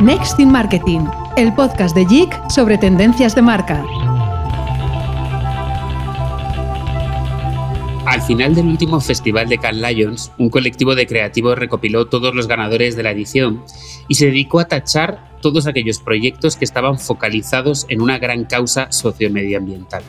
Next in Marketing, el podcast de JIC sobre tendencias de marca. Al final del último festival de Cannes Lions, un colectivo de creativos recopiló todos los ganadores de la edición y se dedicó a tachar todos aquellos proyectos que estaban focalizados en una gran causa sociomedioambiental.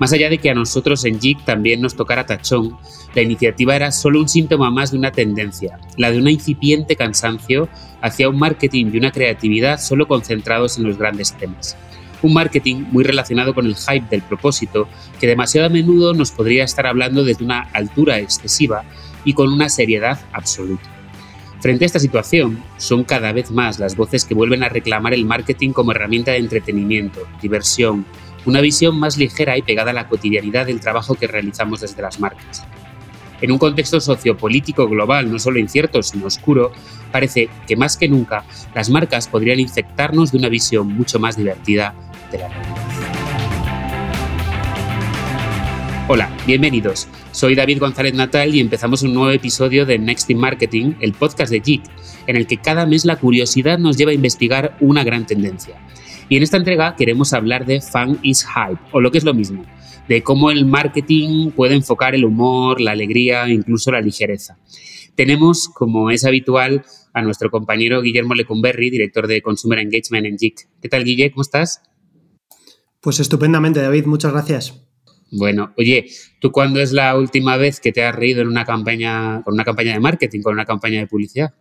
Más allá de que a nosotros en JIC también nos tocara tachón, la iniciativa era solo un síntoma más de una tendencia, la de un incipiente cansancio hacia un marketing y una creatividad solo concentrados en los grandes temas. Un marketing muy relacionado con el hype del propósito, que demasiado a menudo nos podría estar hablando desde una altura excesiva y con una seriedad absoluta. Frente a esta situación, son cada vez más las voces que vuelven a reclamar el marketing como herramienta de entretenimiento, diversión, una visión más ligera y pegada a la cotidianidad del trabajo que realizamos desde las marcas. En un contexto sociopolítico global no solo incierto, sino oscuro, parece que más que nunca las marcas podrían infectarnos de una visión mucho más divertida de la realidad. Hola, bienvenidos. Soy David González Natal y empezamos un nuevo episodio de Next in Marketing, el podcast de JIC, en el que cada mes la curiosidad nos lleva a investigar una gran tendencia. Y en esta entrega queremos hablar de Fun is Hype, o lo que es lo mismo, de cómo el marketing puede enfocar el humor, la alegría, incluso la ligereza. Tenemos, como es habitual, a nuestro compañero Guillermo Lecumberri, director de Consumer Engagement en JIC. ¿Qué tal, Guille? ¿Cómo estás? Pues estupendamente, David. Muchas gracias. Bueno, oye, ¿tú cuándo es la última vez que te has reído en una campaña, con una campaña de marketing, con una campaña de publicidad?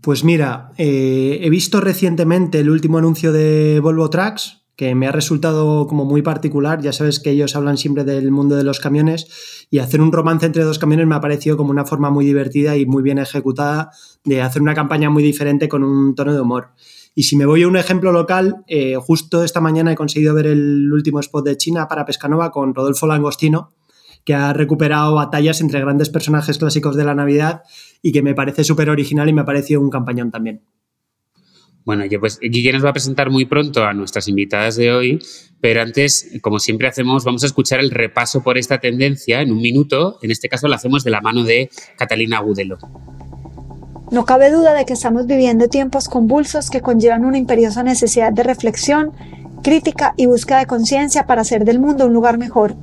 Pues mira, eh, he visto recientemente el último anuncio de Volvo Trucks, que me ha resultado como muy particular. Ya sabes que ellos hablan siempre del mundo de los camiones y hacer un romance entre dos camiones me ha parecido como una forma muy divertida y muy bien ejecutada de hacer una campaña muy diferente con un tono de humor. Y si me voy a un ejemplo local, eh, justo esta mañana he conseguido ver el último spot de China para Pescanova con Rodolfo Langostino, que ha recuperado batallas entre grandes personajes clásicos de la Navidad y que me parece súper original y me ha parecido un campañón también. Bueno, pues Guille nos va a presentar muy pronto a nuestras invitadas de hoy, pero antes, como siempre hacemos, vamos a escuchar el repaso por esta tendencia en un minuto. En este caso lo hacemos de la mano de Catalina Agudelo. No cabe duda de que estamos viviendo tiempos convulsos que conllevan una imperiosa necesidad de reflexión, crítica y búsqueda de conciencia para hacer del mundo un lugar mejor.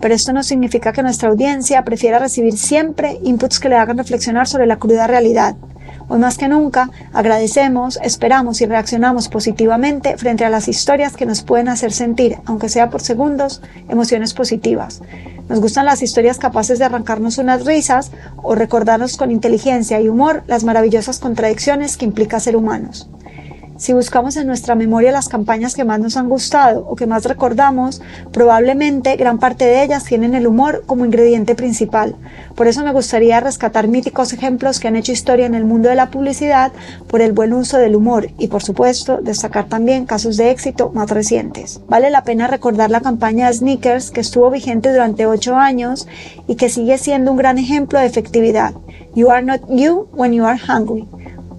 Pero esto no significa que nuestra audiencia prefiera recibir siempre inputs que le hagan reflexionar sobre la cruda realidad. Hoy más que nunca agradecemos, esperamos y reaccionamos positivamente frente a las historias que nos pueden hacer sentir, aunque sea por segundos, emociones positivas. Nos gustan las historias capaces de arrancarnos unas risas o recordarnos con inteligencia y humor las maravillosas contradicciones que implica ser humanos. Si buscamos en nuestra memoria las campañas que más nos han gustado o que más recordamos, probablemente gran parte de ellas tienen el humor como ingrediente principal. Por eso me gustaría rescatar míticos ejemplos que han hecho historia en el mundo de la publicidad por el buen uso del humor y, por supuesto, destacar también casos de éxito más recientes. Vale la pena recordar la campaña Sneakers que estuvo vigente durante 8 años y que sigue siendo un gran ejemplo de efectividad. You are not you when you are hungry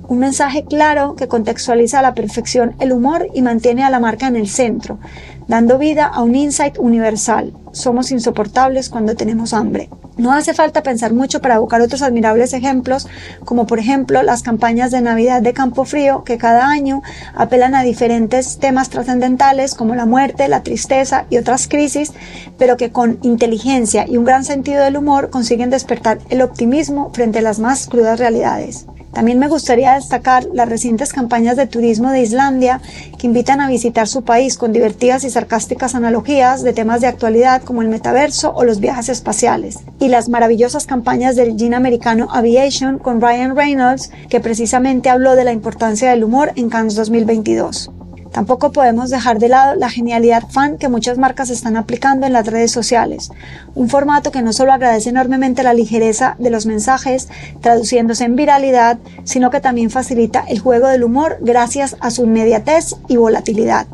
un mensaje claro que contextualiza a la perfección el humor y mantiene a la marca en el centro, dando vida a un insight universal. Somos insoportables cuando tenemos hambre. No hace falta pensar mucho para buscar otros admirables ejemplos, como por ejemplo las campañas de Navidad de Campo Frío, que cada año apelan a diferentes temas trascendentales como la muerte, la tristeza y otras crisis, pero que con inteligencia y un gran sentido del humor consiguen despertar el optimismo frente a las más crudas realidades. También me gustaría destacar las recientes campañas de turismo de Islandia que invitan a visitar su país con divertidas y sarcásticas analogías de temas de actualidad como el metaverso o los viajes espaciales. Y las maravillosas campañas del Gene Americano Aviation con Ryan Reynolds que precisamente habló de la importancia del humor en Cannes 2022. Tampoco podemos dejar de lado la genialidad fan que muchas marcas están aplicando en las redes sociales, un formato que no solo agradece enormemente la ligereza de los mensajes traduciéndose en viralidad, sino que también facilita el juego del humor gracias a su inmediatez y volatilidad.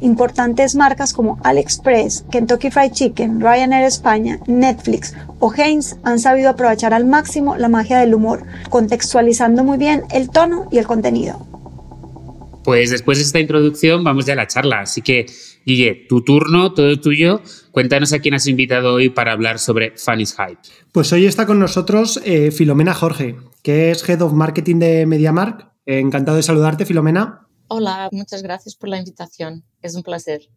Importantes marcas como AliExpress, Kentucky Fried Chicken, Ryanair España, Netflix o Heinz han sabido aprovechar al máximo la magia del humor, contextualizando muy bien el tono y el contenido. Pues después de esta introducción vamos ya a la charla. Así que, Guille, tu turno, todo tuyo. Cuéntanos a quién has invitado hoy para hablar sobre Funny's Hype. Pues hoy está con nosotros eh, Filomena Jorge, que es Head of Marketing de MediaMark. encantado de saludarte, Filomena. Hola, muchas gracias por la invitación. Es un placer.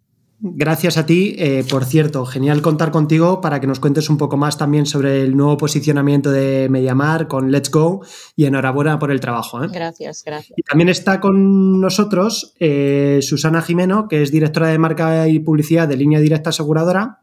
Gracias a ti. Eh, por cierto, genial contar contigo para que nos cuentes un poco más también sobre el nuevo posicionamiento de Mediamar con Let's Go y enhorabuena por el trabajo. ¿eh? Gracias, gracias. Y también está con nosotros eh, Susana Jimeno, que es directora de marca y publicidad de Línea Directa Aseguradora.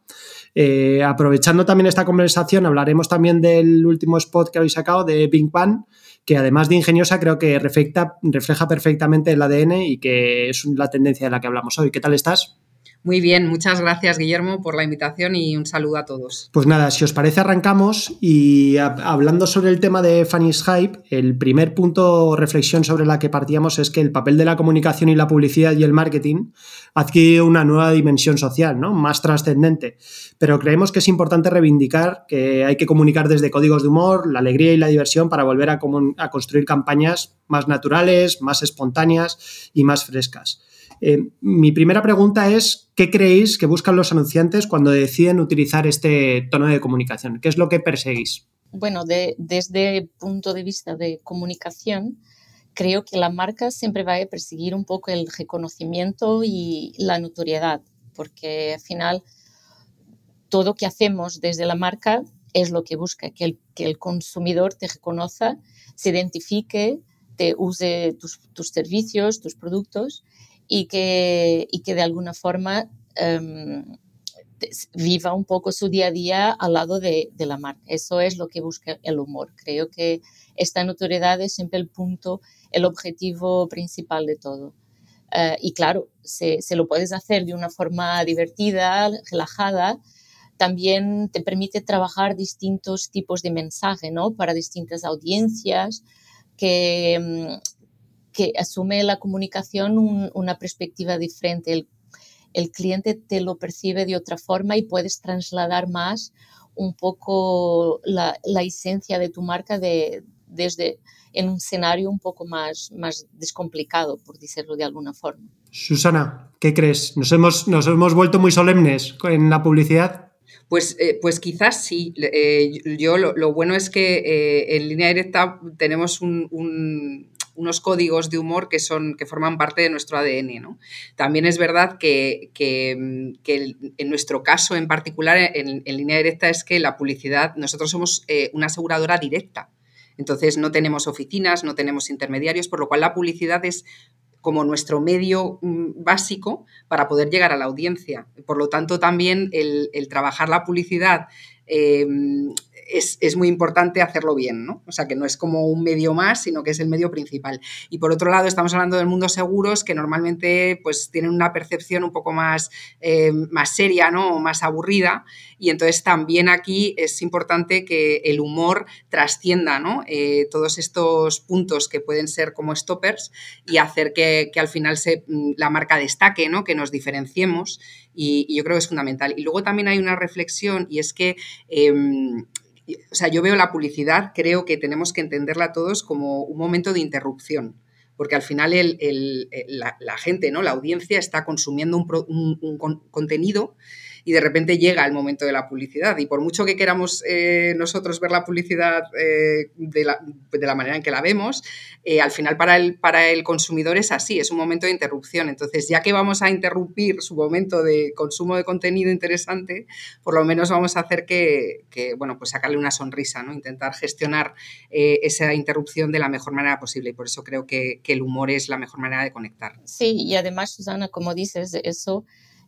aprovechando también esta conversación, hablaremos también del último spot que habéis sacado de Big Bang, que además de ingeniosa creo que refleja, refleja perfectamente el ADN y que es la tendencia de la que hablamos hoy. ¿Qué tal estás? Muy bien, muchas gracias Guillermo por la invitación y un saludo a todos. Pues nada, si os parece arrancamos y hablando sobre el tema de Fanny's Hype, el primer punto o reflexión sobre la que partíamos es que el papel de la comunicación y la publicidad y el marketing adquiere una nueva dimensión social, ¿no? Más trascendente. Pero creemos que es importante reivindicar que hay que comunicar desde códigos de humor, la alegría y la diversión para volver a, a construir campañas más naturales, más espontáneas y más frescas. Eh, mi primera pregunta es, ¿qué creéis que buscan los anunciantes cuando deciden utilizar este tono de comunicación? ¿Qué es lo que perseguís? Bueno, desde el punto de vista de comunicación, creo que la marca siempre va a perseguir un poco el reconocimiento y la notoriedad, porque al final todo que hacemos desde la marca es lo que busca, que el, consumidor te reconozca, se identifique, te use tus servicios, tus productos y que, y que de alguna forma em, viva un poco su día a día al lado de, de, la marca. Eso es lo que busca el humor. Creo que esta notoriedad es siempre el punto, el objetivo principal de todo. Uh, y claro, se, se, lo puedes hacer de una forma divertida, relajada. También te permite trabajar distintos tipos de mensaje, ¿no? Para distintas audiencias que, em, que asume la comunicación una perspectiva diferente. El, el, cliente te lo percibe de otra forma y puedes trasladar más un poco la, la esencia de tu marca de, desde en un escenario un poco más, más descomplicado, por decirlo de alguna forma. Susana, ¿qué crees? ¿Nos hemos, nos hemos vuelto muy solemnes en la publicidad? Pues, eh, pues quizás sí. Eh, yo lo, lo, bueno es que eh, en línea directa tenemos un, un, unos códigos de humor que, son, que forman parte de nuestro ADN. ¿no? También es verdad que, que, que, en nuestro caso en particular, en, línea directa, es que la publicidad, nosotros somos eh, una aseguradora directa. Entonces no tenemos oficinas, no tenemos intermediarios, por lo cual la publicidad es como nuestro medio mm, básico para poder llegar a la audiencia. Por lo tanto, también el, el trabajar la publicidad eh, es, muy importante hacerlo bien, ¿no? O sea, que no es como un medio más, sino que es el medio principal. Y por otro lado, estamos hablando del mundo seguros, que normalmente pues tienen una percepción un poco más, eh, más seria, ¿no? O más aburrida. Y entonces también aquí es importante que el humor trascienda, ¿no? Eh, todos estos puntos que pueden ser como stoppers y hacer que, al final se, mm, la marca destaque, ¿no? Que nos diferenciemos. Y, yo creo que es fundamental. Y luego también hay una reflexión y es que em, o sea, yo veo la publicidad, creo que tenemos que entenderla todos como un momento de interrupción, porque al final la, gente, ¿no? la audiencia está consumiendo un, un contenido y de repente llega el momento de la publicidad. Y por mucho que queramos eh, nosotros ver la publicidad eh, de, la, de, la, manera en que la vemos, eh, al final para el, para el consumidor es así, es un momento de interrupción. Entonces, ya que vamos a interrumpir su momento de consumo de contenido interesante, por lo menos vamos a hacer que, que bueno, pues sacarle una sonrisa, ¿no? Intentar gestionar esa interrupción de la mejor manera posible. Y por eso creo que, que el humor es la mejor manera de conectar. Sí, y además, Susana, como dices, eso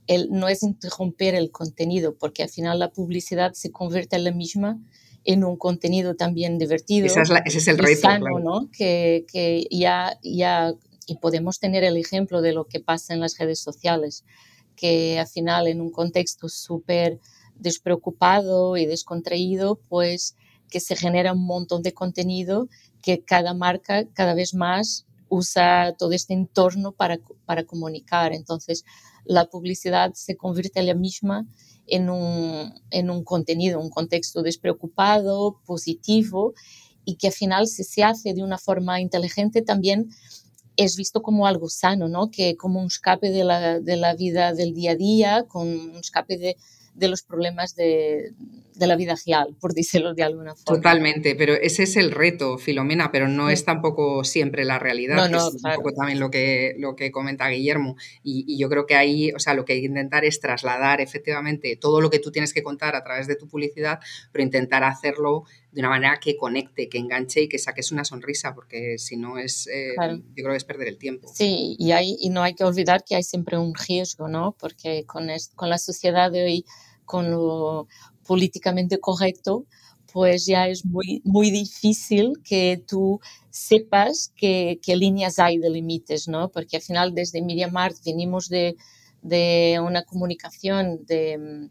el, no es interrumpir el contenido, porque al final la publicidad se convierte en la misma en un contenido también divertido. ese es el reto. ¿no? Que, que, ya, ya, y podemos tener el ejemplo de lo que pasa en las redes sociales, que al final en un contexto súper despreocupado y descontraído, pues que se genera un montón de contenido que cada marca cada vez más usa todo este entorno para, para comunicar. Entonces, la publicidad se convierte ella misma en un, en un contenido, un contexto despreocupado, positivo y que al final si se hace de una forma inteligente también es visto como algo sano, ¿no? Que como un escape de la, de la vida del día a día, con un escape de, de los problemas de, de, la vida real, por decirlo de alguna forma. Totalmente, pero ese es el reto, Filomena, pero no es tampoco siempre la realidad. No, no, es un poco también lo que, lo que comenta Guillermo. Y, y, yo creo que ahí, o sea, lo que hay que intentar es trasladar efectivamente todo lo que tú tienes que contar a través de tu publicidad, pero intentar hacerlo de una manera que conecte, que enganche y que saques una sonrisa, porque si no es, eh, yo creo que es perder el tiempo. Sí, y, hay, y no hay que olvidar que hay siempre un riesgo, ¿no? Porque con, con la sociedad de hoy con lo políticamente correcto, pues ya es muy, muy difícil que tú sepas qué, qué líneas hay de límites, ¿no? Porque al final desde MediaMart venimos de, de una comunicación de,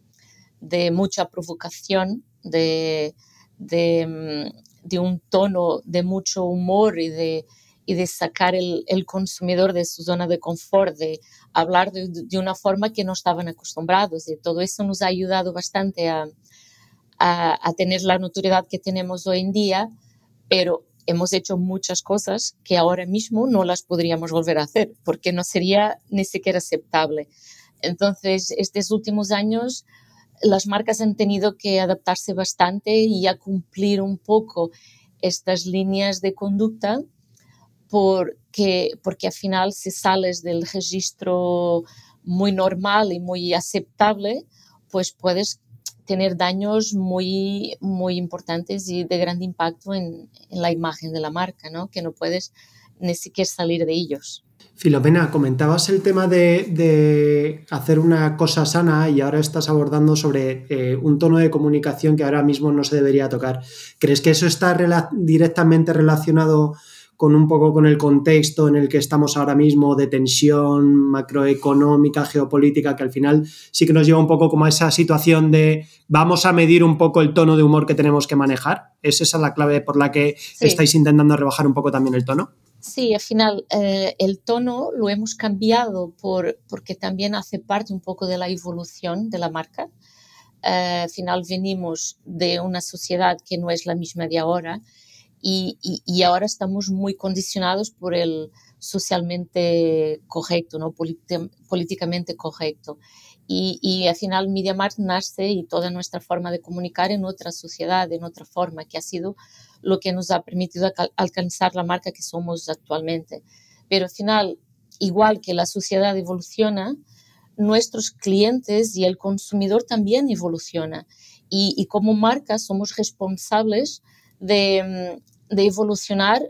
de mucha provocación, de, de, de, un tono de mucho humor y de, y de sacar el, consumidor de su zona de confort, de hablar de, una forma que no estaban acostumbrados. Y todo eso nos ha ayudado bastante a, tener la notoriedad que tenemos hoy en día, pero hemos hecho muchas cosas que ahora mismo no las podríamos volver a hacer, porque no sería ni siquiera aceptable. Entonces, estos últimos años, las marcas han tenido que adaptarse bastante y a cumplir un poco estas líneas de conducta porque, porque al final si sales del registro muy normal y muy aceptable, pues puedes tener daños muy, muy importantes y de gran impacto en, en la imagen de la marca, ¿no? que no puedes ni siquiera salir de ellos. Filomena, comentabas el tema de, de, hacer una cosa sana y ahora estás abordando sobre eh, un tono de comunicación que ahora mismo no se debería tocar. ¿Crees que eso está rela directamente relacionado con un poco con el contexto en el que estamos ahora mismo de tensión macroeconómica, geopolítica, que al final sí que nos lleva un poco como a esa situación de vamos a medir un poco el tono de humor que tenemos que manejar. ¿Es esa la clave por la que sí. estáis intentando rebajar un poco también el tono? Sí, al final eh, el tono lo hemos cambiado por, porque también hace parte un poco de la evolución de la marca. Eh, al final venimos de una sociedad que no es la misma de ahora y, y, y, ahora estamos muy condicionados por el socialmente correcto, ¿no? políticamente correcto. Y, y, al final MediaMarkt nace y toda nuestra forma de comunicar en otra sociedad, en otra forma, que ha sido lo que nos ha permitido alcanzar la marca que somos actualmente. Pero al final, igual que la sociedad evoluciona, nuestros clientes y el consumidor también evoluciona. Y, y como marca somos responsables de, de evolucionar,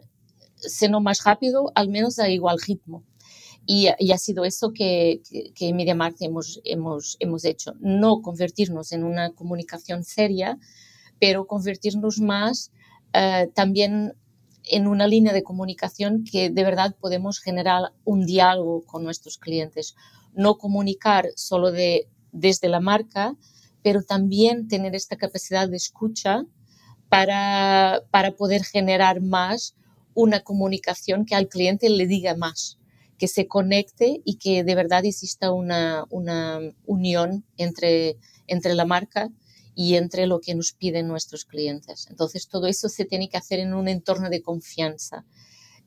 siendo más rápido, al menos a igual ritmo. Y, y, ha sido eso que, que, que en MediaMarkt hemos, hemos, hemos hecho. No convertirnos en una comunicación seria, pero convertirnos más uh, también en una línea de comunicación que de verdad podemos generar un diálogo con nuestros clientes. No comunicar solo de, desde la marca, pero también tener esta capacidad de escucha para, para poder generar más una comunicación que al cliente le diga más, que se conecte y que de verdad exista una, una unión entre, entre la marca y entre lo que nos piden nuestros clientes. Entonces, todo eso se tiene que hacer en un entorno de confianza.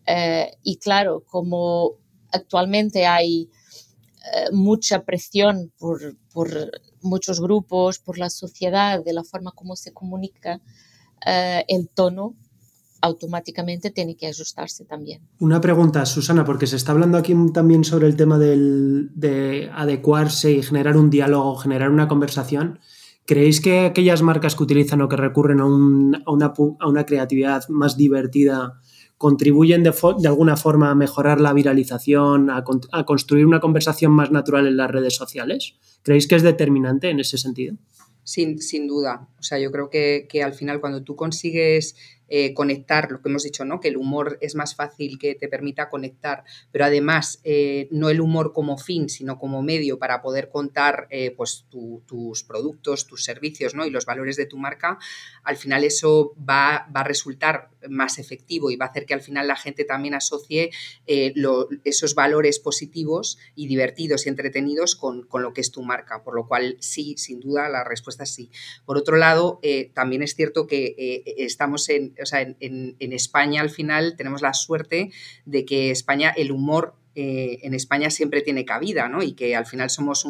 Eh, y claro, como actualmente hay eh, mucha presión por, por, muchos grupos, por la sociedad, de la forma como se comunica, eh, el tono automáticamente tiene que ajustarse también. Una pregunta, Susana, porque se está hablando aquí también sobre el tema del, de adecuarse y generar un diálogo, generar una conversación. ¿Creéis que aquellas marcas que utilizan o que recurren a, un, a, una, creatividad más divertida contribuyen de, alguna forma a mejorar la viralización, a construir una conversación más natural en las redes sociales? ¿Creéis que es determinante en ese sentido? Sin, sin, duda. O sea, yo creo que, que, al final cuando tú consigues eh, conectar, lo que hemos dicho, ¿no? Que el humor es más fácil que te permita conectar, pero además eh, no el humor como fin, sino como medio para poder contar eh, pues tu, tus productos, tus servicios, ¿no? Y los valores de tu marca, al final eso va, a resultar más efectivo y va a hacer que al final la gente también asocie esos valores positivos y divertidos y entretenidos con, con, lo que es tu marca, por lo cual sí, sin duda la respuesta es sí. Por otro lado, también es cierto que estamos en o sea, en, España al final tenemos la suerte de que España, el humor eh, en España siempre tiene cabida, ¿no? Y que al final somos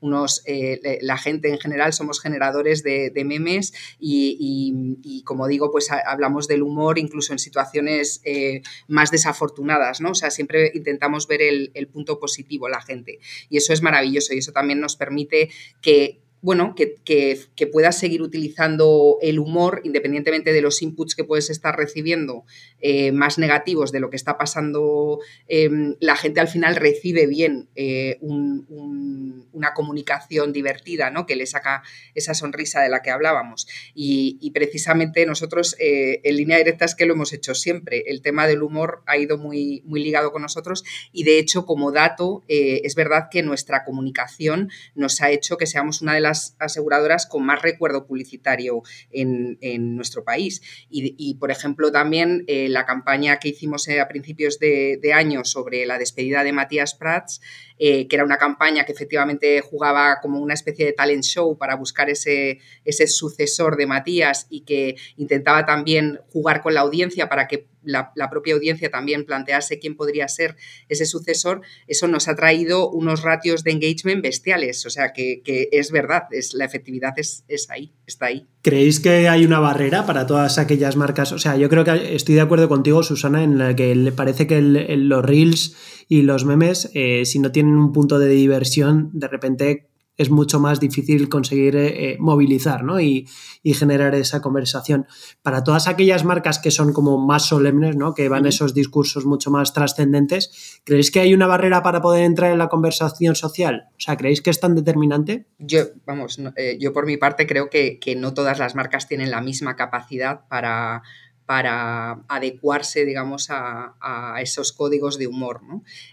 unos, eh, la gente en general somos generadores de, memes y, como digo, pues hablamos del humor incluso en situaciones eh, más desafortunadas, ¿no? O sea, siempre intentamos ver el, el punto positivo la gente y eso es maravilloso y eso también nos permite que, bueno, que, que, puedas seguir utilizando el humor independientemente de los inputs que puedes estar recibiendo eh, más negativos de lo que está pasando, em, la gente al final recibe bien eh, una comunicación divertida, ¿no? Que le saca esa sonrisa de la que hablábamos. Y, precisamente nosotros, eh, en línea directa es que lo hemos hecho siempre. El tema del humor ha ido muy, muy ligado con nosotros y de hecho, como dato, es verdad que nuestra comunicación nos ha hecho que seamos una de las aseguradoras con más recuerdo publicitario en, nuestro país. Y, por ejemplo, también eh, la campaña que hicimos eh, a principios de, año sobre la despedida de Matías Prats, eh, que era una campaña que efectivamente jugaba como una especie de talent show para buscar ese, ese sucesor de Matías y que intentaba también jugar con la audiencia para que la, propia audiencia también plantease quién podría ser ese sucesor, eso nos ha traído unos ratios de engagement bestiales. O sea que, es verdad, es, la efectividad es, ahí, está ahí. ¿Creéis que hay una barrera para todas aquellas marcas? O sea, yo creo que estoy de acuerdo contigo, Susana, en la que le parece que los reels y los memes, eh, si no tienen un punto de diversión, de repente es mucho más difícil conseguir eh, movilizar ¿no? y, generar esa conversación. Para todas aquellas marcas que son como más solemnes, ¿no? que van esos discursos mucho más trascendentes, ¿creéis que hay una barrera para poder entrar en la conversación social? O sea, ¿creéis que es tan determinante? Yo, vamos, eh, yo por mi parte creo que, que no todas las marcas tienen la misma capacidad para para adecuarse, digamos, a, esos códigos de humor.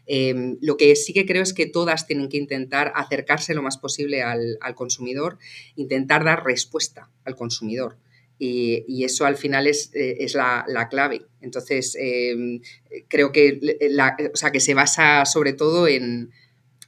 Em, lo que sí que creo es que todas tienen que intentar acercarse lo más posible al, consumidor, intentar dar respuesta al consumidor. Y, eso al final es, eh, la, clave. Entonces, em, creo que, o sea, que se basa sobre todo en,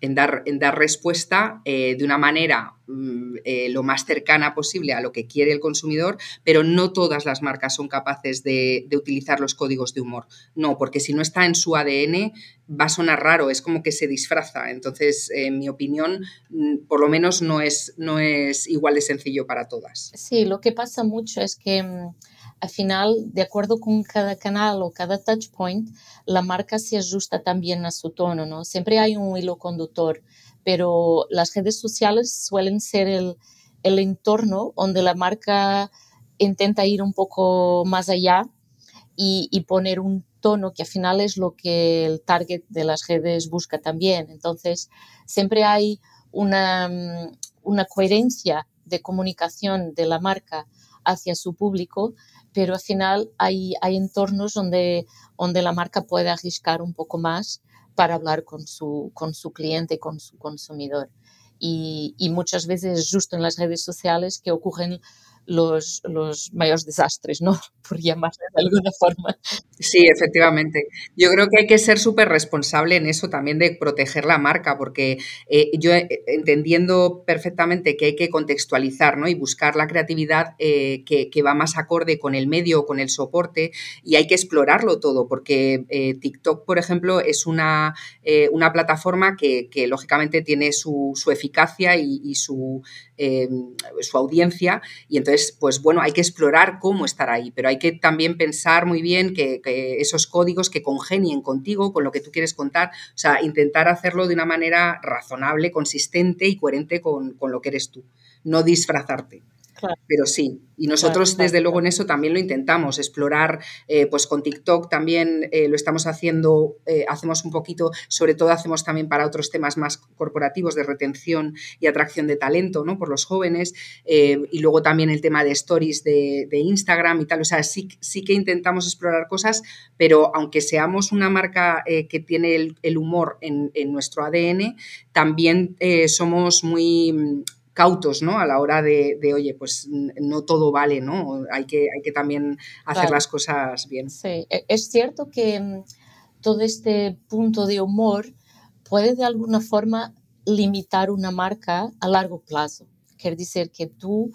en dar, en dar respuesta eh, de una manera mm, eh, lo más cercana posible a lo que quiere el consumidor, pero no todas las marcas son capaces de, utilizar los códigos de humor. No, porque si no está en su ADN va a sonar raro, es como que se disfraza. Entonces, en mi opinión, mm, por lo menos no es, no es igual de sencillo para todas. Sí, lo que pasa mucho es que mm, al final, de acuerdo con cada canal o cada touch point, la marca se ajusta también a su tono, ¿no? Siempre hay un hilo conductor, pero las redes sociales suelen ser el, entorno donde la marca intenta ir un poco más allá y, poner un tono que al final es lo que el target de las redes busca también. Entonces, siempre hay una coherencia de comunicación de la marca hacia su público, pero al final hay, hay entornos donde, donde la marca puede arriscar un poco más para hablar con su, con su cliente, con su consumidor. Y, y muchas veces justo en las redes sociales que ocurren los, mayores desastres, ¿no? Por llamarle de alguna forma. Sí, efectivamente. Yo creo que hay que ser súper responsable en eso también de proteger la marca, porque eh, yo eh, entendiendo perfectamente que hay que contextualizar ¿no? y buscar la creatividad eh, que, va más acorde con el medio, con el soporte, y hay que explorarlo todo, porque TikTok, por ejemplo, es una, una plataforma que, que, lógicamente tiene su, su eficacia y, y su, su audiencia, y entonces pues bueno, hay que explorar cómo estar ahí, pero hay que también pensar muy bien que, esos códigos que congenien contigo, con lo que tú quieres contar, o sea, intentar hacerlo de una manera razonable, consistente y coherente con, con lo que eres tú, no disfrazarte. Pero sí, y nosotros desde luego en eso también lo intentamos, explorar, eh, pues con TikTok también eh, lo estamos haciendo, eh, hacemos un poquito, sobre todo hacemos también para otros temas más corporativos de retención y atracción de talento, ¿no? Por los jóvenes, y luego también el tema de stories de, Instagram y tal, o sea, sí, sí que intentamos explorar cosas, pero aunque seamos una marca que tiene el, humor en, en, nuestro ADN, también somos muy cautos, ¿no? A la hora de, oye, pues no todo vale, ¿no? Hay que, hay que también hacer las cosas bien. Sí, e, es cierto que mm, todo este punto de humor puede de alguna forma limitar una marca a largo plazo. Quiere decir que tú,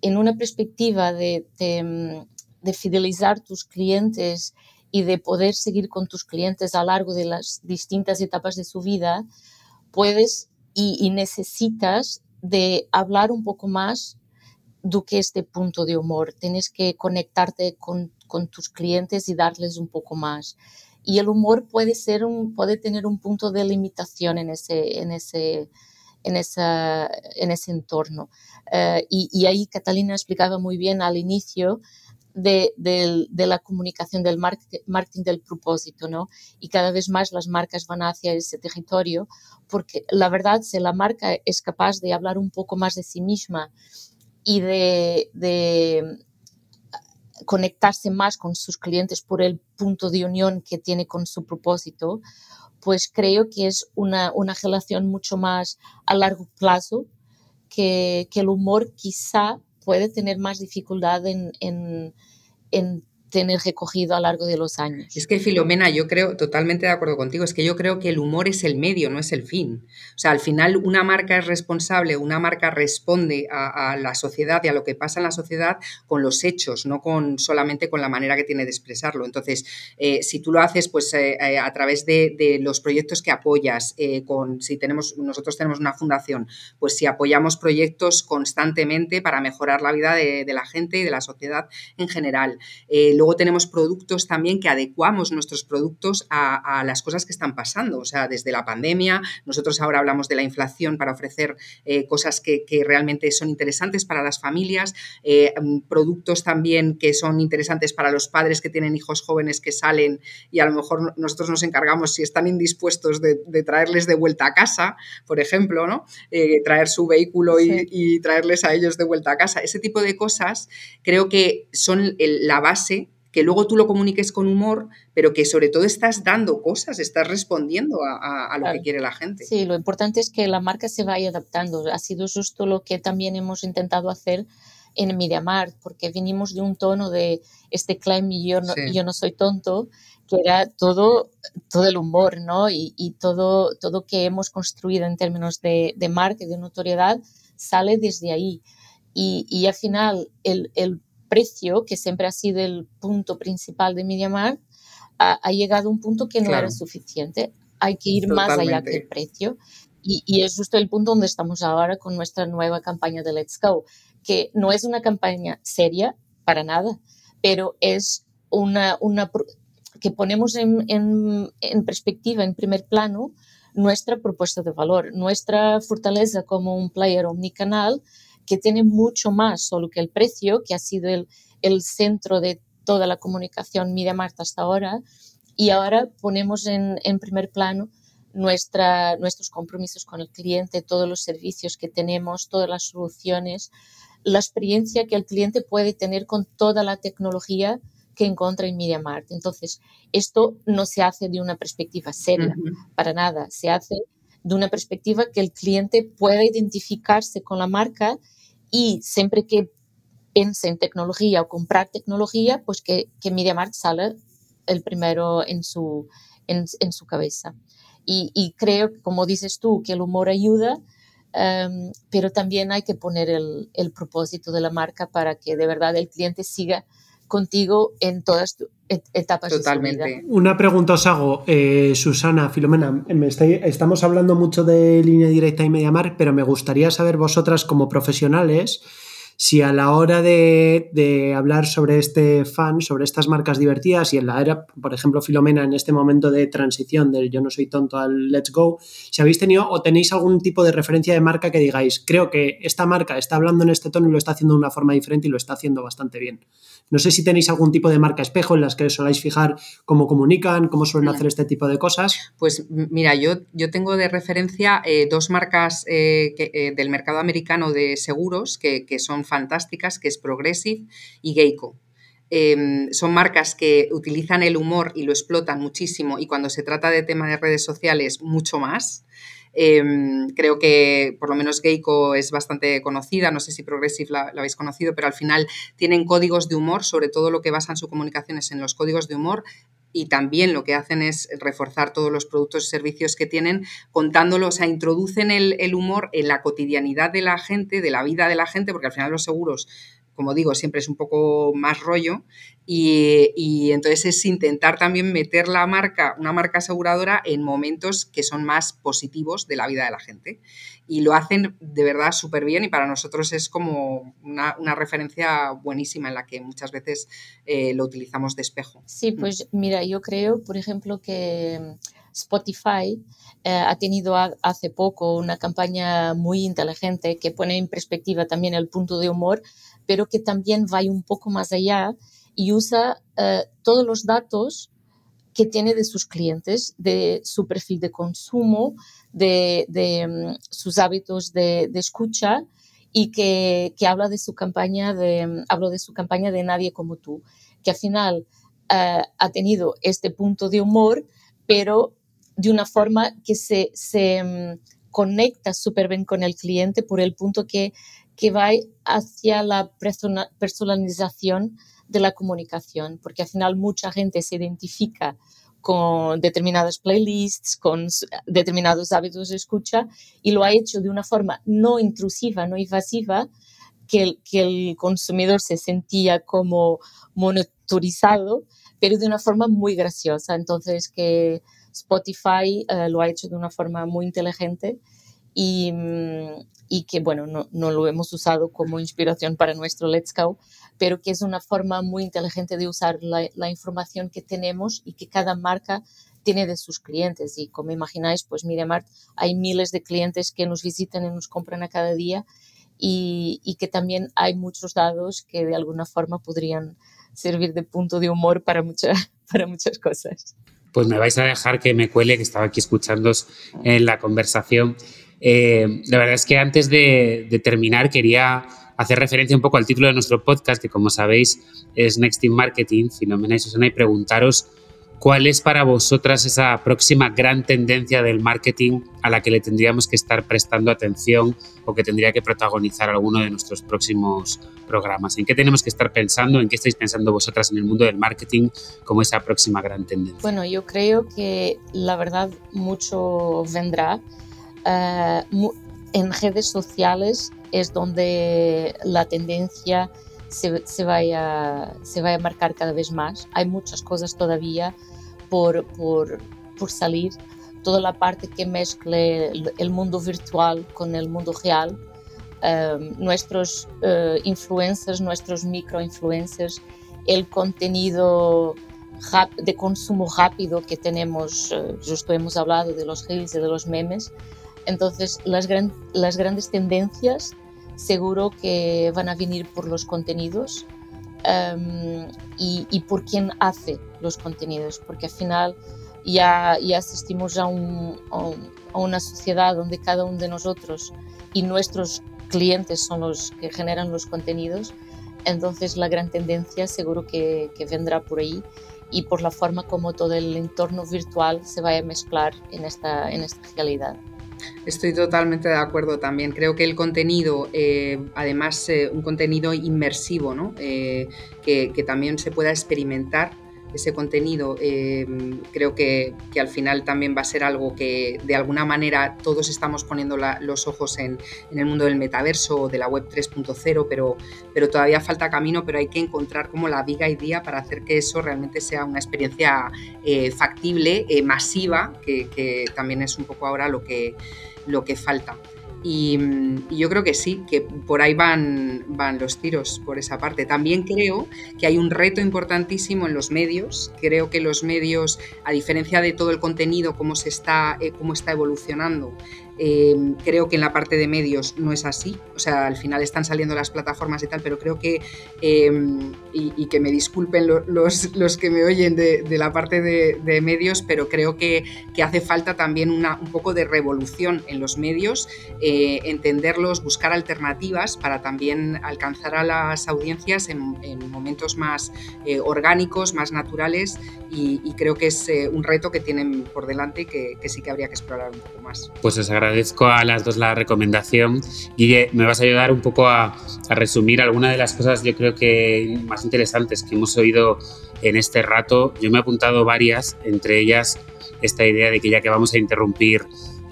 en una perspectiva de, de, de fidelizar tus clientes y de poder seguir con tus clientes a lo largo de las distintas etapas de su vida, puedes y, necesitas de hablar un poco más de que este punto de humor. Tienes que conectarte con, tus clientes y darles un poco más. Y el humor puede, ser un, puede tener un punto de limitación en ese, en ese, en, esa, en ese entorno. Eh, y, y, ahí Catalina explicaba muy bien al inicio de, de, la comunicación del marketing del propósito, ¿no? Y cada vez más las marcas van hacia ese territorio, porque la verdad, si la marca es capaz de hablar un poco más de sí misma y de, de conectarse más con sus clientes por el punto de unión que tiene con su propósito, pues creo que es una, una relación mucho más a largo plazo que, que el humor quizá puede tener más dificultad en, en, en tener recogido a lo largo de los años. Es que Filomena, yo creo, totalmente de acuerdo contigo, es que yo creo que el humor es el medio, no es el fin. O sea, al final una marca es responsable, una marca responde a, la sociedad y a lo que pasa en la sociedad con los hechos, no con solamente con la manera que tiene de expresarlo. Entonces, eh, si tú lo haces pues eh, eh, a través de, los proyectos que apoyas, si tenemos, nosotros tenemos una fundación, pues si apoyamos proyectos constantemente para mejorar la vida de, la gente y de la sociedad en general. Luego tenemos productos también que adecuamos nuestros productos a, las cosas que están pasando. O sea, desde la pandemia, nosotros ahora hablamos de la inflación para ofrecer eh, cosas que, realmente son interesantes para las familias, eh, mm, productos también que son interesantes para los padres que tienen hijos jóvenes que salen y a lo mejor nosotros nos encargamos, si están indispuestos, de, traerles de vuelta a casa, por ejemplo, ¿no? Eh, traer su vehículo y, traerles a ellos de vuelta a casa. Ese tipo de cosas creo que son la base que luego tú lo comuniques con humor, pero que sobre todo estás dando cosas, estás respondiendo a, lo que quiere la gente. Sí, lo importante es que la marca se vaya adaptando. Ha sido justo lo que también hemos intentado hacer en MediaMart, porque vinimos de un tono de este claim yo no, yo no soy tonto, que era todo, todo el humor, ¿no? Y, y todo, todo que hemos construido en términos de, de marca y de notoriedad sale desde ahí. Y, y al final el, el precio, que siempre ha sido el punto principal de MediaMarkt, ha, ha llegado a un punto que no era suficiente. Hay que ir más allá que el precio. Y, y, es justo el punto donde estamos ahora con nuestra nueva campaña de Let's Go, que no es una campaña seria para nada, pero es una, una que ponemos en, en, en perspectiva, en primer plano, nuestra propuesta de valor, nuestra fortaleza como un player omnicanal que tiene mucho más solo que el precio, que ha sido el, el centro de toda la comunicación MediaMarkt hasta ahora, y ahora ponemos en, en primer plano nuestra, nuestros compromisos con el cliente, todos los servicios que tenemos, todas las soluciones, la experiencia que el cliente puede tener con toda la tecnología que encuentra en MediaMarkt. Entonces, esto no se hace de una perspectiva seria, para nada, se hace de una perspectiva que el cliente pueda identificarse con la marca y siempre que piense en tecnología o comprar tecnología, pues que, que MediaMarkt sale el primero en su, en, en su cabeza. Y, y, creo, como dices tú, que el humor ayuda, um, pero también hay que poner el, el, propósito de la marca para que de verdad el cliente siga contigo en todas etapas Totalmente. de su vida. Una pregunta os hago, eh, Susana, Filomena, me estoy, estamos hablando mucho de línea directa y Mediamar, pero me gustaría saber vosotras como profesionales si a la hora de, de, hablar sobre este fan, sobre estas marcas divertidas y en la era, por ejemplo, Filomena, en este momento de transición del yo no soy tonto al let's go, si habéis tenido o tenéis algún tipo de referencia de marca que digáis, creo que esta marca está hablando en este tono y lo está haciendo de una forma diferente y lo está haciendo bastante bien. No sé si tenéis algún tipo de marca espejo en las que soláis fijar cómo comunican, cómo suelen hacer este tipo de cosas. Pues mira, yo, yo tengo de referencia eh, dos marcas eh, que, eh, del mercado americano de seguros que, que son fantásticas, que es Progressive y Geico. Eh, son marcas que utilizan el humor y lo explotan muchísimo y cuando se trata de temas de redes sociales mucho más. Eh, creo que por lo menos Geico es bastante conocida, no sé si Progressive la, la, habéis conocido, pero al final tienen códigos de humor, sobre todo lo que basan su comunicación es en los códigos de humor y también lo que hacen es reforzar todos los productos y servicios que tienen, contándolo, o sea, introducen el, el, humor en la cotidianidad de la gente, de la vida de la gente, porque al final los seguros como digo, siempre es un poco más rollo. Y, entonces es intentar también meter la marca, una marca aseguradora, en momentos que son más positivos de la vida de la gente. Y lo hacen de verdad súper bien y para nosotros es como una, referencia buenísima en la que muchas veces eh, lo utilizamos de espejo. Sí, mm. pues mira, yo creo, por ejemplo, que Spotify eh, ha tenido hace poco una campaña muy inteligente que pone en perspectiva también el punto de humor, pero que también va un poco más allá y usa eh, todos los datos que tiene de sus clientes, de su perfil de consumo, de, mm, sus hábitos de, escucha y que, habla de su campaña de, mm, hablo de su campaña de Nadie como tú, que al final eh, ha tenido este punto de humor, pero de una forma que se, se mm, conecta súper bien con el cliente por el punto que, que va hacia la personalización de la comunicación, porque al final mucha gente se identifica con determinadas playlists, con determinados hábitos de escucha y lo ha hecho de una forma no intrusiva, no invasiva, que el, que el consumidor se sentía como monitorizado, pero de una forma muy graciosa. Entonces, que Spotify eh, lo ha hecho de una forma muy inteligente y, mm, y que, bueno, no, no, lo hemos usado como inspiración para nuestro Let's Go, pero que es una forma muy inteligente de usar la, la información que tenemos y que cada marca tiene de sus clientes. Y como imagináis, pues Mart hay miles de clientes que nos visitan y nos compran a cada día y, y, que también hay muchos datos que de alguna forma podrían servir de punto de humor para, mucha, para muchas cosas pues me vais a dejar que me cuele, que estaba aquí escuchando en la conversación. Eh, la verdad es que antes de, terminar quería hacer referencia un poco al título de nuestro podcast, que como sabéis es Next in Marketing, Filomena y Susana, y preguntaros ¿Cuál es para vosotras esa próxima gran tendencia del marketing a la que le tendríamos que estar prestando atención o que tendría que protagonizar alguno de nuestros próximos programas? ¿En qué tenemos que estar pensando? ¿En qué estáis pensando vosotras en el mundo del marketing como esa próxima gran tendencia? Bueno, yo creo que la verdad mucho vendrá. Eh, en redes sociales es donde la tendencia se, se, vaya, se vaya a marcar cada vez más. Hay muchas cosas todavía por, por, por salir, toda la parte que mezcle el mundo virtual con el mundo real. Um, nuestros uh, influencers, nuestros micro-influencers, el contenido de consumo rápido que tenemos, uh, justo hemos hablado de los reels y de los memes, entonces las, gran, las grandes tendencias seguro que van a venir por los contenidos um, y, por quién hace los contenidos, porque al final ya, asistimos a, a, una sociedad donde cada uno de nosotros y nuestros clientes son los que generan los contenidos, entonces la gran tendencia seguro que, vendrá por ahí y por la forma como todo el entorno virtual se vaya a mezclar en esta realidad. Estoy totalmente de acuerdo también. Creo que el contenido, eh, además, eh, un contenido inmersivo, ¿no? Eh, que, también se pueda experimentar ese contenido, creo que, al final también va a ser algo que de alguna manera todos estamos poniendo los ojos en, el mundo del metaverso o de la web 3.0, pero, pero todavía falta camino, pero hay que encontrar como la viga y día para hacer que eso realmente sea una experiencia factible, masiva, que, que también es un poco ahora lo que lo que falta. Y, yo creo que sí, que por ahí van, van los tiros por esa parte. También creo que hay un reto importantísimo en los medios. Creo que los medios, a diferencia de todo el contenido, cómo, se está, eh, cómo está evolucionando, Em, creo que en la parte de medios no es así, o sea, al final están saliendo las plataformas y tal, pero creo que, em, y, que me disculpen los, los, que me oyen de, la parte de, medios, pero creo que, hace falta también una, un poco de revolución en los medios, eh, entenderlos, buscar alternativas para también alcanzar a las audiencias en, momentos más eh, orgánicos, más naturales, y, creo que es eh, un reto que tienen por delante y que, sí que habría que explorar un poco más. Pues os agradezco a las dos la recomendación. Guille, me vas a ayudar un poco a, resumir algunas de las cosas yo creo que más interesantes que hemos oído en este rato. Yo me he apuntado varias, entre ellas esta idea de que ya que vamos a interrumpir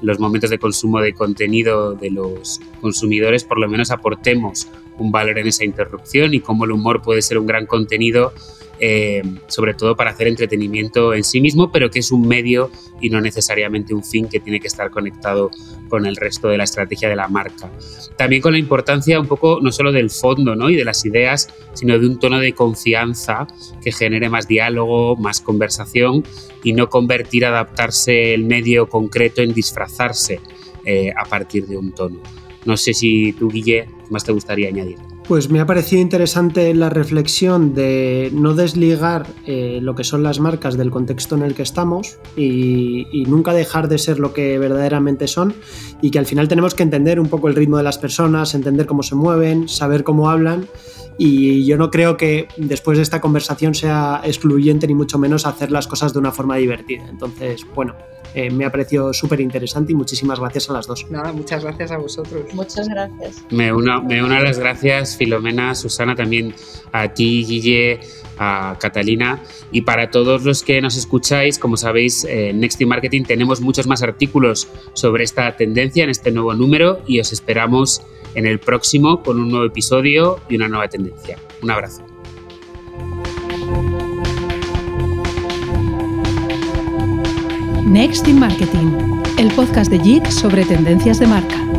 los momentos de consumo de contenido de los consumidores, por lo menos aportemos un valor en esa interrupción y cómo el humor puede ser un gran contenido eh, sobre todo para hacer entretenimiento en sí mismo, pero que es un medio y no necesariamente un fin que tiene que estar conectado con el resto de la estrategia de la marca. También con la importancia un poco no solo del fondo ¿no? y de las ideas, sino de un tono de confianza que genere más diálogo, más conversación y no convertir, adaptarse el medio concreto en disfrazarse eh, a partir de un tono. No sé si tú, Guille, más te gustaría añadir? Pues me ha parecido interesante la reflexión de no desligar eh, lo que son las marcas del contexto en el que estamos y, y, nunca dejar de ser lo que verdaderamente son y que al final tenemos que entender un poco el ritmo de las personas, entender cómo se mueven, saber cómo hablan y yo no creo que después de esta conversación sea excluyente ni mucho menos hacer las cosas de una forma divertida. Entonces, bueno, eh, me ha parecido súper interesante y muchísimas gracias a las dos. Nada, muchas gracias a vosotros. Muchas gracias. Me uno, me uno a las gracias, Filomena, Susana, también a ti, Guille, a Catalina y para todos los que nos escucháis, como sabéis, en Next in Marketing tenemos muchos más artículos sobre esta tendencia en este nuevo número y os esperamos en el próximo con un nuevo episodio y una nueva tendencia. Un abrazo. Next in Marketing, el podcast de JIC sobre tendencias de marca.